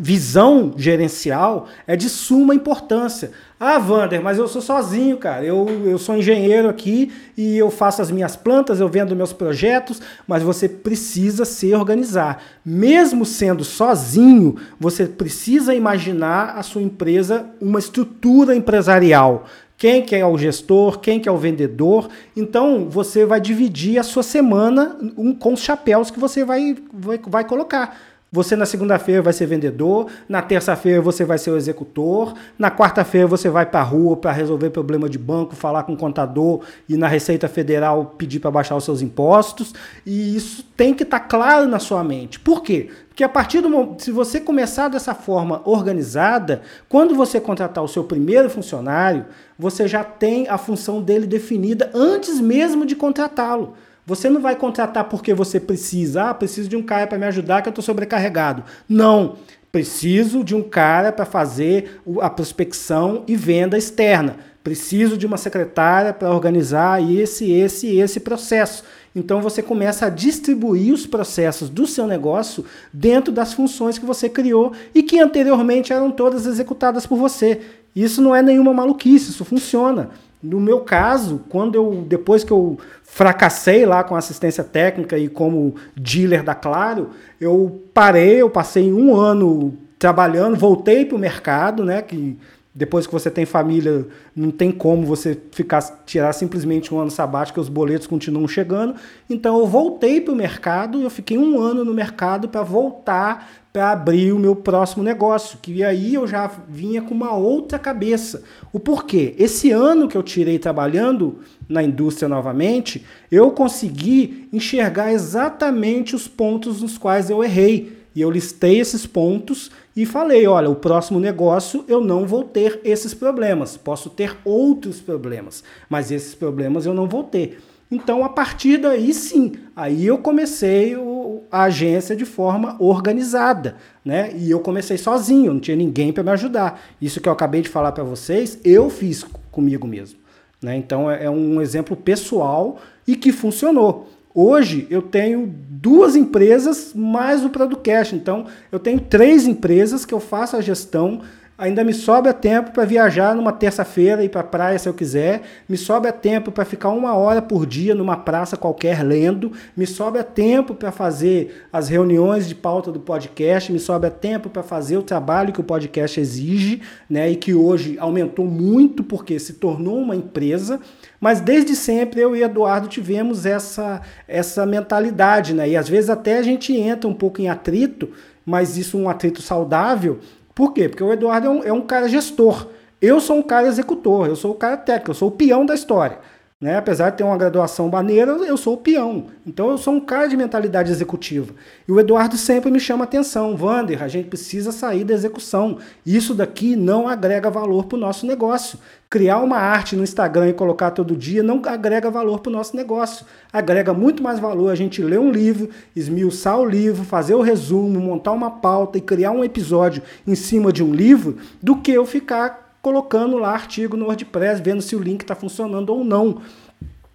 visão gerencial é de suma importância. Ah, Vander, mas eu sou sozinho, cara. Eu, eu sou engenheiro aqui e eu faço as minhas plantas, eu vendo meus projetos, mas você precisa se organizar. Mesmo sendo sozinho, você precisa imaginar a sua empresa uma estrutura empresarial. Quem que é o gestor, quem que é o vendedor. Então, você vai dividir a sua semana com os chapéus que você vai, vai, vai colocar. Você na segunda-feira vai ser vendedor, na terça-feira você vai ser o executor, na quarta-feira você vai para a rua para resolver problema de banco, falar com o contador e na Receita Federal pedir para baixar os seus impostos. E isso tem que estar tá claro na sua mente. Por quê? Porque a partir do momento, se você começar dessa forma organizada, quando você contratar o seu primeiro funcionário, você já tem a função dele definida antes mesmo de contratá-lo. Você não vai contratar porque você precisa, ah, preciso de um cara para me ajudar que eu estou sobrecarregado. Não. Preciso de um cara para fazer a prospecção e venda externa. Preciso de uma secretária para organizar esse, esse e esse processo. Então você começa a distribuir os processos do seu negócio dentro das funções que você criou e que anteriormente eram todas executadas por você. Isso não é nenhuma maluquice, isso funciona. No meu caso, quando eu depois que eu fracassei lá com assistência técnica e como dealer da Claro, eu parei, eu passei um ano trabalhando, voltei para o mercado, né, que depois que você tem família, não tem como você ficar tirar simplesmente um ano sabático, os boletos continuam chegando. Então eu voltei para o mercado, eu fiquei um ano no mercado para voltar para abrir o meu próximo negócio, que aí eu já vinha com uma outra cabeça. O porquê? Esse ano que eu tirei trabalhando na indústria novamente, eu consegui enxergar exatamente os pontos nos quais eu errei. E eu listei esses pontos e falei: olha, o próximo negócio eu não vou ter esses problemas. Posso ter outros problemas, mas esses problemas eu não vou ter. Então, a partir daí, sim, aí eu comecei o, a agência de forma organizada, né? E eu comecei sozinho, não tinha ninguém para me ajudar. Isso que eu acabei de falar para vocês, eu fiz comigo mesmo. Né? Então, é, é um exemplo pessoal e que funcionou. Hoje eu tenho duas empresas mais o Producast. Então eu tenho três empresas que eu faço a gestão Ainda me sobra tempo para viajar numa terça-feira e para praia se eu quiser. Me sobra tempo para ficar uma hora por dia numa praça qualquer lendo. Me sobra tempo para fazer as reuniões de pauta do podcast. Me sobra tempo para fazer o trabalho que o podcast exige, né? E que hoje aumentou muito porque se tornou uma empresa. Mas desde sempre eu e Eduardo tivemos essa, essa mentalidade, né? E às vezes até a gente entra um pouco em atrito, mas isso um atrito saudável por quê? Porque o Eduardo é um, é um cara gestor. Eu sou um cara executor, eu sou o cara técnico, eu sou o peão da história. Né? Apesar de ter uma graduação maneira, eu sou o peão. Então eu sou um cara de mentalidade executiva. E o Eduardo sempre me chama atenção. Vander, a gente precisa sair da execução. Isso daqui não agrega valor para o nosso negócio. Criar uma arte no Instagram e colocar todo dia não agrega valor para o nosso negócio. Agrega muito mais valor a gente ler um livro, esmiuçar o livro, fazer o resumo, montar uma pauta e criar um episódio em cima de um livro, do que eu ficar colocando lá artigo no WordPress, vendo se o link está funcionando ou não.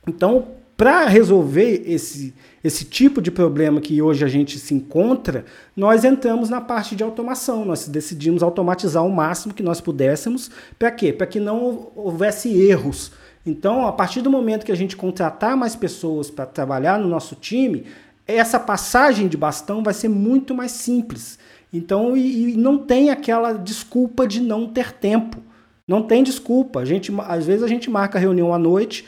Então, para resolver esse, esse tipo de problema que hoje a gente se encontra, nós entramos na parte de automação. Nós decidimos automatizar o máximo que nós pudéssemos. Para quê? Para que não houvesse erros. Então, a partir do momento que a gente contratar mais pessoas para trabalhar no nosso time, essa passagem de bastão vai ser muito mais simples. Então, e, e não tem aquela desculpa de não ter tempo. Não tem desculpa. A gente, às vezes a gente marca reunião à noite,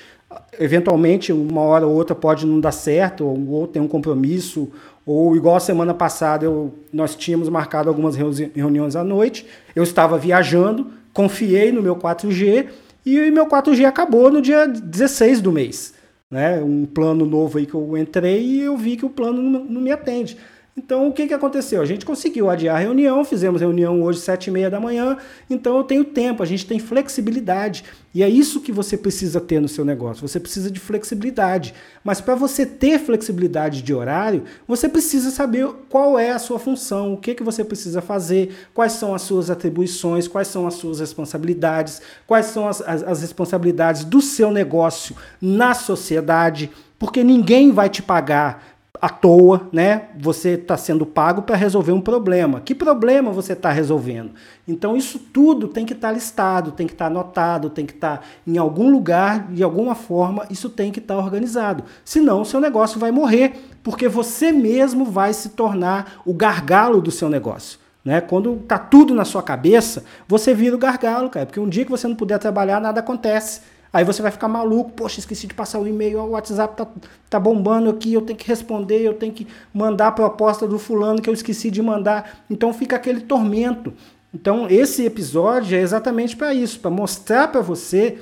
eventualmente uma hora ou outra pode não dar certo, ou, ou tem um compromisso, ou igual a semana passada eu, nós tínhamos marcado algumas reuniões à noite, eu estava viajando, confiei no meu 4G e meu 4G acabou no dia 16 do mês. Né? Um plano novo aí que eu entrei e eu vi que o plano não, não me atende. Então, o que, que aconteceu? A gente conseguiu adiar a reunião, fizemos reunião hoje sete e meia da manhã, então eu tenho tempo, a gente tem flexibilidade. E é isso que você precisa ter no seu negócio, você precisa de flexibilidade. Mas para você ter flexibilidade de horário, você precisa saber qual é a sua função, o que, que você precisa fazer, quais são as suas atribuições, quais são as suas responsabilidades, quais são as, as, as responsabilidades do seu negócio na sociedade, porque ninguém vai te pagar à toa, né? Você está sendo pago para resolver um problema. Que problema você está resolvendo? Então isso tudo tem que estar tá listado, tem que estar tá anotado, tem que estar tá em algum lugar, de alguma forma, isso tem que estar tá organizado. Senão o seu negócio vai morrer, porque você mesmo vai se tornar o gargalo do seu negócio. Né? Quando tá tudo na sua cabeça, você vira o gargalo, cara. Porque um dia que você não puder trabalhar, nada acontece. Aí você vai ficar maluco, poxa, esqueci de passar o e-mail, o WhatsApp tá, tá bombando aqui, eu tenho que responder, eu tenho que mandar a proposta do fulano que eu esqueci de mandar. Então fica aquele tormento. Então esse episódio é exatamente para isso, para mostrar para você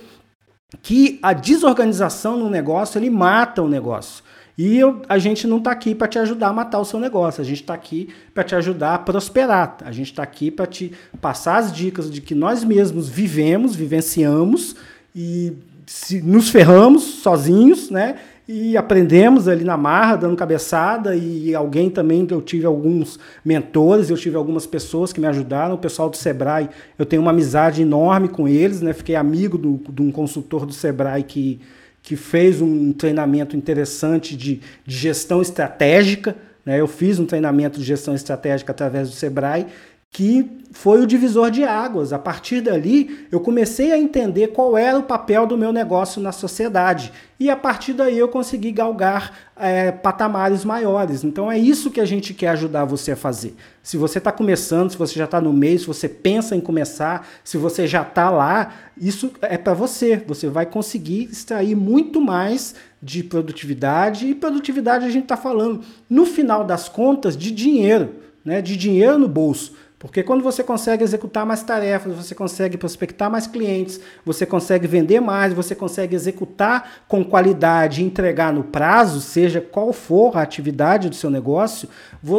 que a desorganização no negócio ele mata o negócio. E eu, a gente não está aqui para te ajudar a matar o seu negócio, a gente está aqui para te ajudar a prosperar. A gente está aqui para te passar as dicas de que nós mesmos vivemos, vivenciamos e se, nos ferramos sozinhos, né? E aprendemos ali na marra, dando cabeçada, e alguém também, eu tive alguns mentores, eu tive algumas pessoas que me ajudaram, o pessoal do Sebrae, eu tenho uma amizade enorme com eles, né? Fiquei amigo do, de um consultor do Sebrae que, que fez um treinamento interessante de, de gestão estratégica, né? Eu fiz um treinamento de gestão estratégica através do Sebrae, que foi o divisor de águas. A partir dali, eu comecei a entender qual era o papel do meu negócio na sociedade. E a partir daí eu consegui galgar é, patamares maiores. Então é isso que a gente quer ajudar você a fazer. Se você está começando, se você já está no meio, se você pensa em começar, se você já está lá, isso é para você. Você vai conseguir extrair muito mais de produtividade. E produtividade a gente está falando, no final das contas, de dinheiro, né? de dinheiro no bolso. Porque quando você consegue executar mais tarefas, você consegue prospectar mais clientes, você consegue vender mais, você consegue executar com qualidade e entregar no prazo, seja qual for a atividade do seu negócio,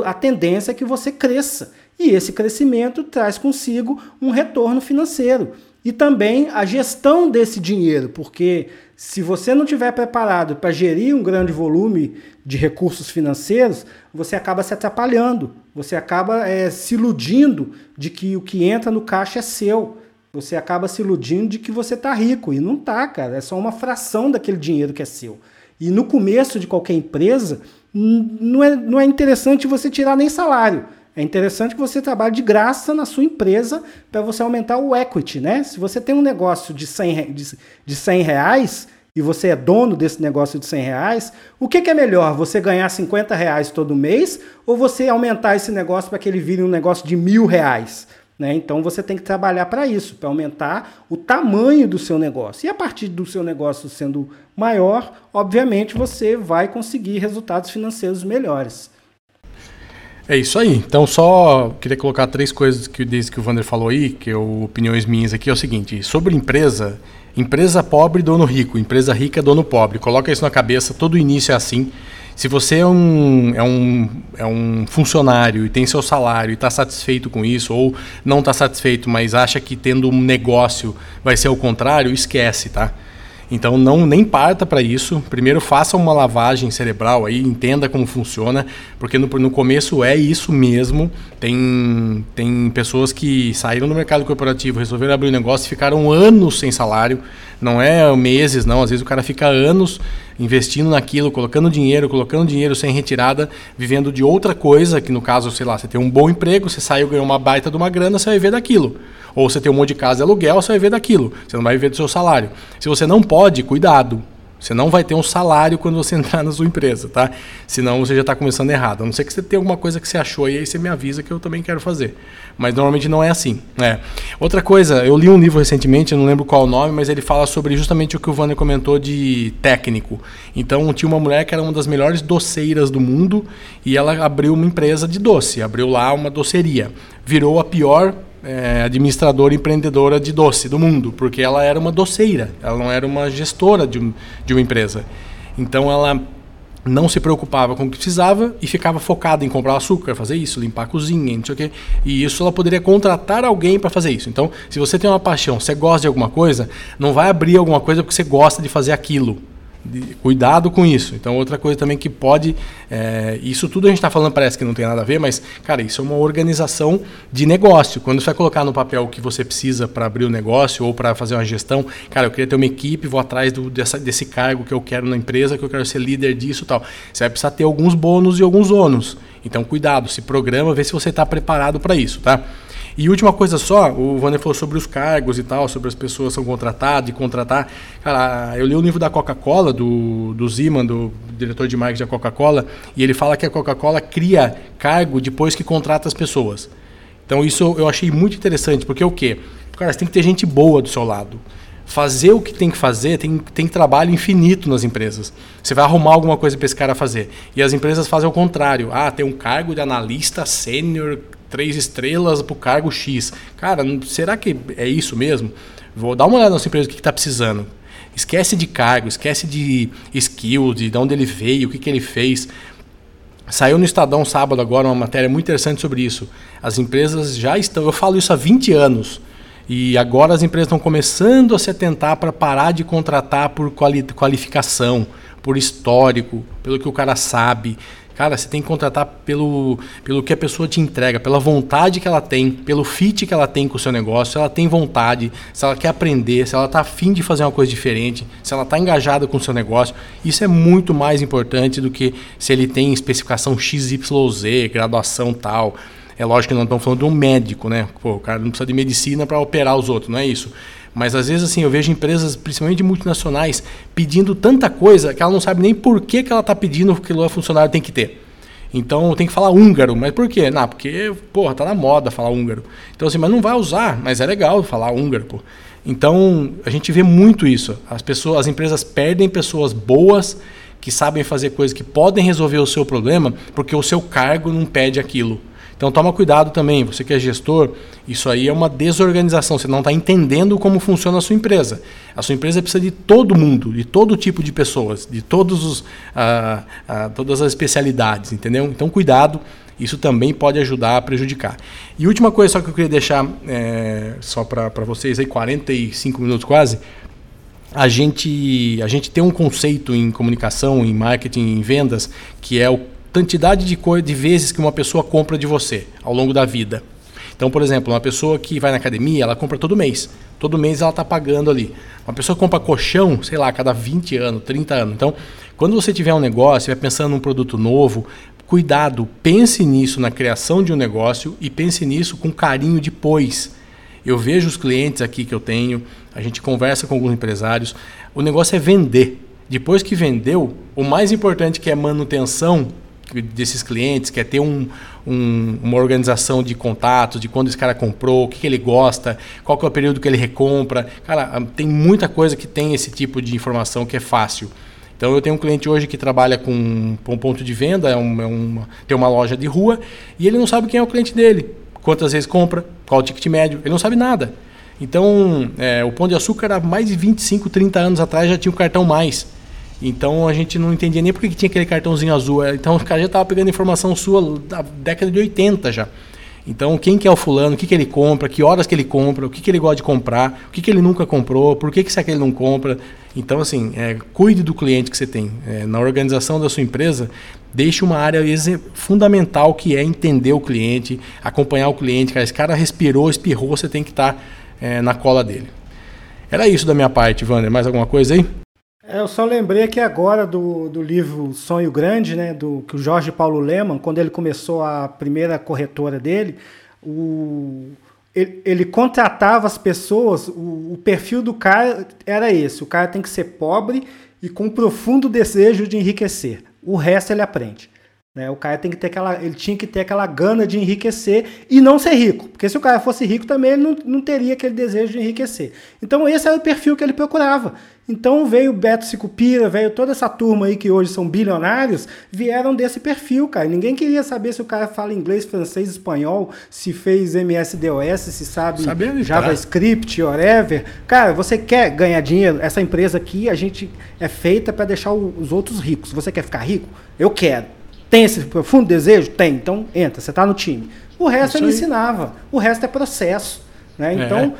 a tendência é que você cresça. E esse crescimento traz consigo um retorno financeiro. E também a gestão desse dinheiro, porque se você não estiver preparado para gerir um grande volume de recursos financeiros, você acaba se atrapalhando, você acaba é, se iludindo de que o que entra no caixa é seu. Você acaba se iludindo de que você está rico. E não está, cara. É só uma fração daquele dinheiro que é seu. E no começo de qualquer empresa, não é, não é interessante você tirar nem salário. É interessante que você trabalhe de graça na sua empresa para você aumentar o equity, né? Se você tem um negócio de 100, de, de 100 reais e você é dono desse negócio de 100 reais, o que, que é melhor? Você ganhar 50 reais todo mês ou você aumentar esse negócio para que ele vire um negócio de mil reais? Né? Então você tem que trabalhar para isso, para aumentar o tamanho do seu negócio. E a partir do seu negócio sendo maior, obviamente você vai conseguir resultados financeiros melhores. É isso aí. Então, só queria colocar três coisas que desde que o Vander falou aí, que é opiniões minhas aqui, é o seguinte: sobre empresa, empresa pobre, dono rico, empresa rica, dono pobre. Coloca isso na cabeça, todo início é assim. Se você é um, é um, é um funcionário e tem seu salário e está satisfeito com isso, ou não está satisfeito, mas acha que tendo um negócio vai ser o contrário, esquece, tá? Então não nem parta para isso. Primeiro faça uma lavagem cerebral aí, entenda como funciona, porque no, no começo é isso mesmo. Tem, tem pessoas que saíram do mercado corporativo, resolveram abrir um negócio e ficaram anos sem salário. Não é meses, não. Às vezes o cara fica anos investindo naquilo, colocando dinheiro, colocando dinheiro sem retirada, vivendo de outra coisa, que no caso, sei lá, você tem um bom emprego, você saiu, ganhou uma baita de uma grana, você vai viver daquilo. Ou você tem um monte de casa de aluguel, você vai viver daquilo. Você não vai viver do seu salário. Se você não pode, cuidado. Você não vai ter um salário quando você entrar na sua empresa, tá? Senão você já está começando errado. A não ser que você tenha alguma coisa que você achou e aí você me avisa que eu também quero fazer. Mas normalmente não é assim. Né? Outra coisa, eu li um livro recentemente, eu não lembro qual o nome, mas ele fala sobre justamente o que o Wander comentou de técnico. Então tinha uma mulher que era uma das melhores doceiras do mundo e ela abriu uma empresa de doce, abriu lá uma doceria. Virou a pior é, administradora empreendedora de doce do mundo, porque ela era uma doceira, ela não era uma gestora de, de uma empresa. Então ela não se preocupava com o que precisava e ficava focada em comprar açúcar, fazer isso, limpar a cozinha, não sei o quê. E isso ela poderia contratar alguém para fazer isso. Então, se você tem uma paixão, você gosta de alguma coisa, não vai abrir alguma coisa porque você gosta de fazer aquilo cuidado com isso. Então, outra coisa também que pode. É, isso tudo a gente está falando parece que não tem nada a ver, mas, cara, isso é uma organização de negócio. Quando você vai colocar no papel o que você precisa para abrir o um negócio ou para fazer uma gestão, cara, eu queria ter uma equipe, vou atrás do, dessa, desse cargo que eu quero na empresa, que eu quero ser líder disso tal. Você vai precisar ter alguns bônus e alguns ônus. Então, cuidado, se programa, vê se você está preparado para isso, tá? E última coisa só, o Vander falou sobre os cargos e tal, sobre as pessoas que são contratadas e contratar. Cara, eu li o livro da Coca-Cola, do, do Ziman, do diretor de marketing da Coca-Cola, e ele fala que a Coca-Cola cria cargo depois que contrata as pessoas. Então isso eu achei muito interessante, porque o quê? Cara, você tem que ter gente boa do seu lado fazer o que tem que fazer, tem, tem trabalho infinito nas empresas. Você vai arrumar alguma coisa para esse cara fazer. E as empresas fazem o contrário. Ah, tem um cargo de analista sênior três estrelas para o cargo X. Cara, será que é isso mesmo? Vou dar uma olhada na sua empresa, o que está precisando. Esquece de cargo, esquece de skill, de, de onde ele veio, o que, que ele fez. Saiu no Estadão sábado agora uma matéria muito interessante sobre isso. As empresas já estão, eu falo isso há 20 anos, e agora as empresas estão começando a se atentar para parar de contratar por quali qualificação, por histórico, pelo que o cara sabe. Cara, você tem que contratar pelo, pelo que a pessoa te entrega, pela vontade que ela tem, pelo fit que ela tem com o seu negócio, se ela tem vontade, se ela quer aprender, se ela está afim de fazer uma coisa diferente, se ela está engajada com o seu negócio. Isso é muito mais importante do que se ele tem especificação XYZ, graduação tal. É lógico que não estamos falando de um médico, né? Pô, o cara não precisa de medicina para operar os outros, não é isso. Mas às vezes assim, eu vejo empresas, principalmente multinacionais, pedindo tanta coisa que ela não sabe nem por que, que ela está pedindo que o funcionário tem que ter. Então tem que falar húngaro, mas por quê? Não, porque, porra, tá na moda falar húngaro. Então assim, mas não vai usar, mas é legal falar húngaro, pô. Então, a gente vê muito isso. As pessoas, as empresas perdem pessoas boas que sabem fazer coisas que podem resolver o seu problema, porque o seu cargo não pede aquilo. Então toma cuidado também, você que é gestor, isso aí é uma desorganização, você não está entendendo como funciona a sua empresa. A sua empresa precisa de todo mundo, de todo tipo de pessoas, de todos os, ah, ah, todas as especialidades, entendeu? Então cuidado, isso também pode ajudar a prejudicar. E última coisa só que eu queria deixar é, só para vocês aí, 45 minutos quase, a gente, a gente tem um conceito em comunicação, em marketing, em vendas, que é o quantidade de, de vezes que uma pessoa compra de você ao longo da vida. Então, por exemplo, uma pessoa que vai na academia, ela compra todo mês. Todo mês ela está pagando ali. Uma pessoa compra colchão, sei lá, a cada 20 anos, 30 anos. Então, quando você tiver um negócio, vai pensando num produto novo, cuidado, pense nisso na criação de um negócio e pense nisso com carinho depois. Eu vejo os clientes aqui que eu tenho, a gente conversa com alguns empresários. O negócio é vender. Depois que vendeu, o mais importante que é manutenção desses clientes, quer ter um, um, uma organização de contatos, de quando esse cara comprou, o que, que, ele gosta, qual é o período que ele recompra. Cara, tem muita coisa que tem esse tipo de informação que é fácil. Então eu tenho um cliente hoje que trabalha com, um ponto de venda, é, um, é uma, tem uma loja de rua, e ele não sabe quem é o cliente dele, quantas vezes compra, qual o ticket médio, ele não sabe nada. Então, é, o Pão de Açúcar, há mais de 25, 30 anos atrás, já tinha um cartão mais. Então a gente não entendia nem porque que tinha aquele cartãozinho azul. É, então o cara já estava pegando informação sua da década de 80 já. Então, quem que é o fulano, o que, que ele compra, que horas que ele compra, o que, que ele gosta de comprar, o que, que ele nunca comprou, por que, que será que ele não compra. Então, assim, é, cuide do cliente que você tem. É, na organização da sua empresa, deixe uma área fundamental que é entender o cliente, acompanhar o cliente. Cara, esse cara respirou, espirrou, você tem que estar tá, é, na cola dele. Era isso da minha parte, Wander. Mais alguma coisa aí? É, eu só lembrei aqui agora do, do livro Sonho Grande, né, do que o Jorge Paulo Leman, quando ele começou a primeira corretora dele, o, ele, ele contratava as pessoas, o, o, perfil do cara era esse: o cara tem que ser pobre e com um profundo desejo de enriquecer. O resto ele aprende. Né? O cara tem que ter aquela, ele tinha que ter aquela gana de enriquecer e não ser rico, porque se o cara fosse rico também ele não, não teria aquele desejo de enriquecer. Então esse era o perfil que ele procurava. Então veio Beto Sicupira, veio toda essa turma aí que hoje são bilionários, vieram desse perfil, cara. Ninguém queria saber se o cara fala inglês, francês, espanhol, se fez MS-DOS, se sabe JavaScript, whatever. Cara, você quer ganhar dinheiro? Essa empresa aqui, a gente é feita para deixar os outros ricos. Você quer ficar rico? Eu quero. Tem esse profundo desejo? Tem. Então entra, você está no time. O resto ele ensinava. O resto é processo. Né? É. Então, é.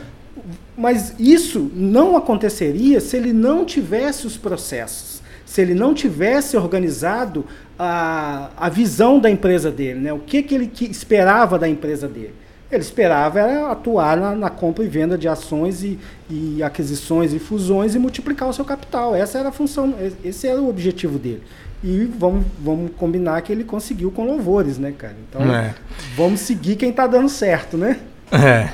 Mas isso não aconteceria se ele não tivesse os processos, se ele não tivesse organizado a, a visão da empresa dele, né? o que, que ele que esperava da empresa dele. Ele esperava era atuar na, na compra e venda de ações e, e, aquisições e fusões e multiplicar o seu capital. Essa era a função, esse era o objetivo dele. E vamos, vamos combinar que ele conseguiu com louvores, né, cara? Então, é. vamos seguir quem tá dando certo, né? É.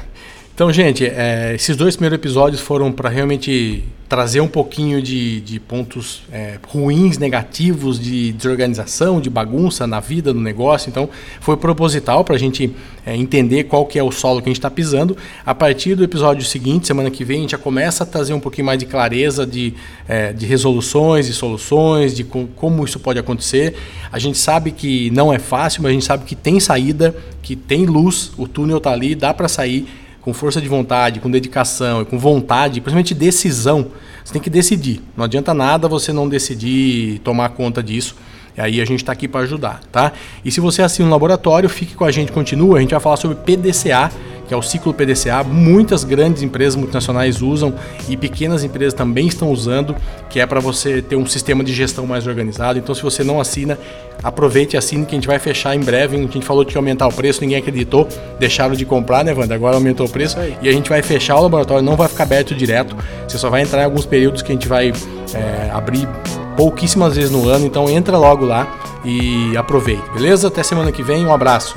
Então, gente, é, esses dois primeiros episódios foram para realmente trazer um pouquinho de, de pontos é, ruins, negativos, de desorganização, de bagunça na vida, no negócio. Então, foi proposital para a gente é, entender qual que é o solo que a gente está pisando. A partir do episódio seguinte, semana que vem, a gente já começa a trazer um pouquinho mais de clareza de, é, de resoluções e soluções, de com, como isso pode acontecer. A gente sabe que não é fácil, mas a gente sabe que tem saída, que tem luz, o túnel está ali, dá para sair com força de vontade, com dedicação e com vontade, principalmente decisão, você tem que decidir. Não adianta nada você não decidir tomar conta disso. E aí a gente está aqui para ajudar, tá? E se você assina um laboratório, fique com a gente, continua. A gente vai falar sobre PDCA, que é o ciclo PDCA. Muitas grandes empresas multinacionais usam e pequenas empresas também estão usando, que é para você ter um sistema de gestão mais organizado. Então, se você não assina, aproveite e assine que a gente vai fechar em breve. A gente falou que ia aumentar o preço, ninguém acreditou, deixaram de comprar, né, Wanda? Agora aumentou o preço e a gente vai fechar o laboratório, não vai ficar aberto direto. Você só vai entrar em alguns períodos que a gente vai é, abrir pouquíssimas vezes no ano, então entra logo lá e aproveite, beleza? Até semana que vem, um abraço.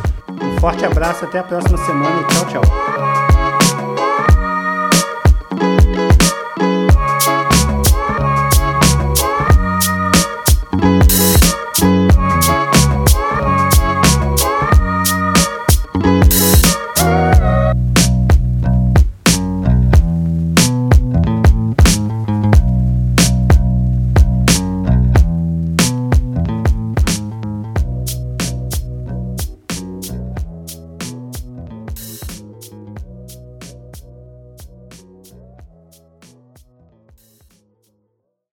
Forte abraço, até a próxima semana e tchau, tchau.